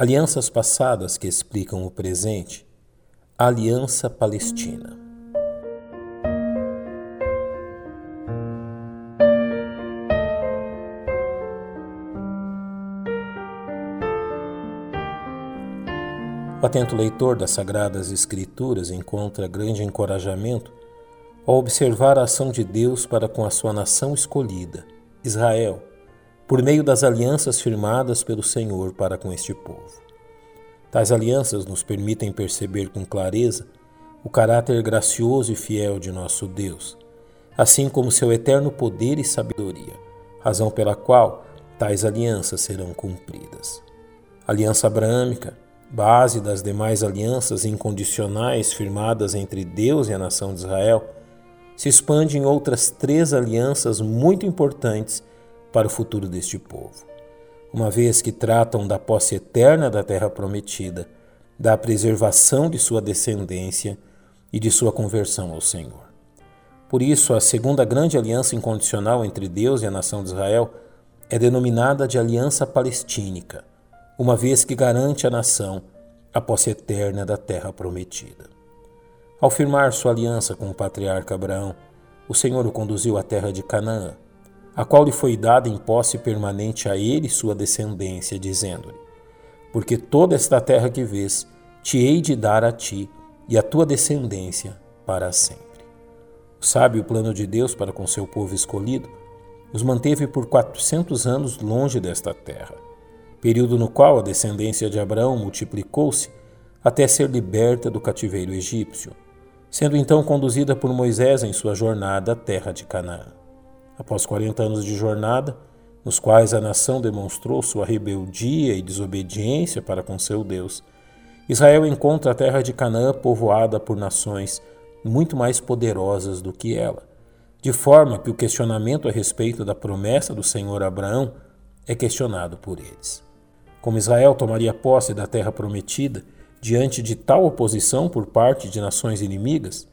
Alianças passadas que explicam o presente. Aliança Palestina. O atento leitor das Sagradas Escrituras encontra grande encorajamento ao observar a ação de Deus para com a sua nação escolhida, Israel por meio das alianças firmadas pelo Senhor para com este povo. Tais alianças nos permitem perceber com clareza o caráter gracioso e fiel de nosso Deus, assim como seu eterno poder e sabedoria, razão pela qual tais alianças serão cumpridas. aliança abrâmica, base das demais alianças incondicionais firmadas entre Deus e a nação de Israel, se expande em outras três alianças muito importantes para o futuro deste povo, uma vez que tratam da posse eterna da terra prometida, da preservação de sua descendência e de sua conversão ao Senhor. Por isso, a segunda grande aliança incondicional entre Deus e a nação de Israel é denominada de Aliança Palestínica, uma vez que garante à nação a posse eterna da terra prometida. Ao firmar sua aliança com o patriarca Abraão, o Senhor o conduziu à terra de Canaã, a qual lhe foi dada em posse permanente a ele e sua descendência, dizendo-lhe: Porque toda esta terra que vês, te hei de dar a ti e à tua descendência para sempre. O sábio plano de Deus para com seu povo escolhido os manteve por quatrocentos anos longe desta terra, período no qual a descendência de Abraão multiplicou-se até ser liberta do cativeiro egípcio, sendo então conduzida por Moisés em sua jornada à terra de Canaã. Após 40 anos de jornada, nos quais a nação demonstrou sua rebeldia e desobediência para com seu Deus, Israel encontra a terra de Canaã povoada por nações muito mais poderosas do que ela, de forma que o questionamento a respeito da promessa do Senhor Abraão é questionado por eles. Como Israel tomaria posse da terra prometida diante de tal oposição por parte de nações inimigas?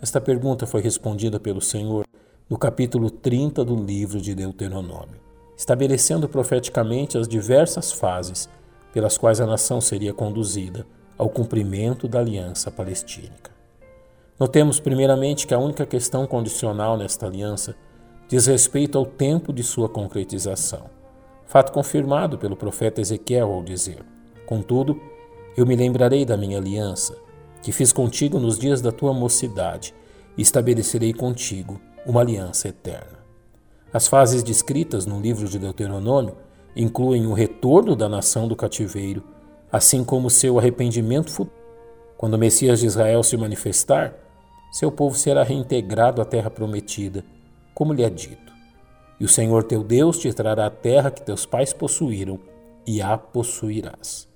Esta pergunta foi respondida pelo Senhor no capítulo 30 do livro de Deuteronômio, estabelecendo profeticamente as diversas fases pelas quais a nação seria conduzida ao cumprimento da aliança palestínica. Notemos primeiramente que a única questão condicional nesta aliança diz respeito ao tempo de sua concretização, fato confirmado pelo profeta Ezequiel ao dizer: Contudo, eu me lembrarei da minha aliança, que fiz contigo nos dias da tua mocidade, e estabelecerei contigo uma aliança eterna. As fases descritas no livro de Deuteronômio incluem o retorno da nação do cativeiro, assim como seu arrependimento futuro. Quando o Messias de Israel se manifestar, seu povo será reintegrado à terra prometida, como lhe é dito. E o Senhor teu Deus te trará a terra que teus pais possuíram, e a possuirás.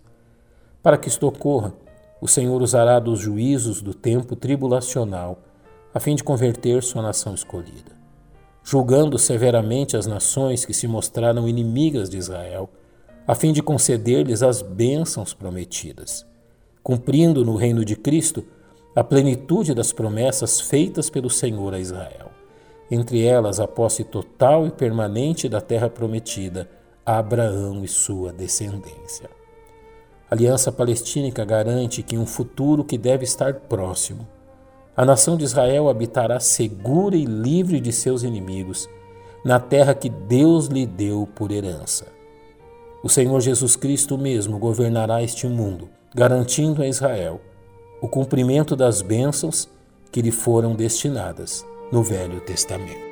Para que isto ocorra, o Senhor usará dos juízos do tempo tribulacional a fim de converter sua nação escolhida. Julgando severamente as nações que se mostraram inimigas de Israel, a fim de conceder-lhes as bênçãos prometidas, cumprindo no reino de Cristo a plenitude das promessas feitas pelo Senhor a Israel, entre elas a posse total e permanente da terra prometida a Abraão e sua descendência. A aliança palestínica garante que um futuro que deve estar próximo a nação de Israel habitará segura e livre de seus inimigos, na terra que Deus lhe deu por herança. O Senhor Jesus Cristo mesmo governará este mundo, garantindo a Israel o cumprimento das bênçãos que lhe foram destinadas no Velho Testamento.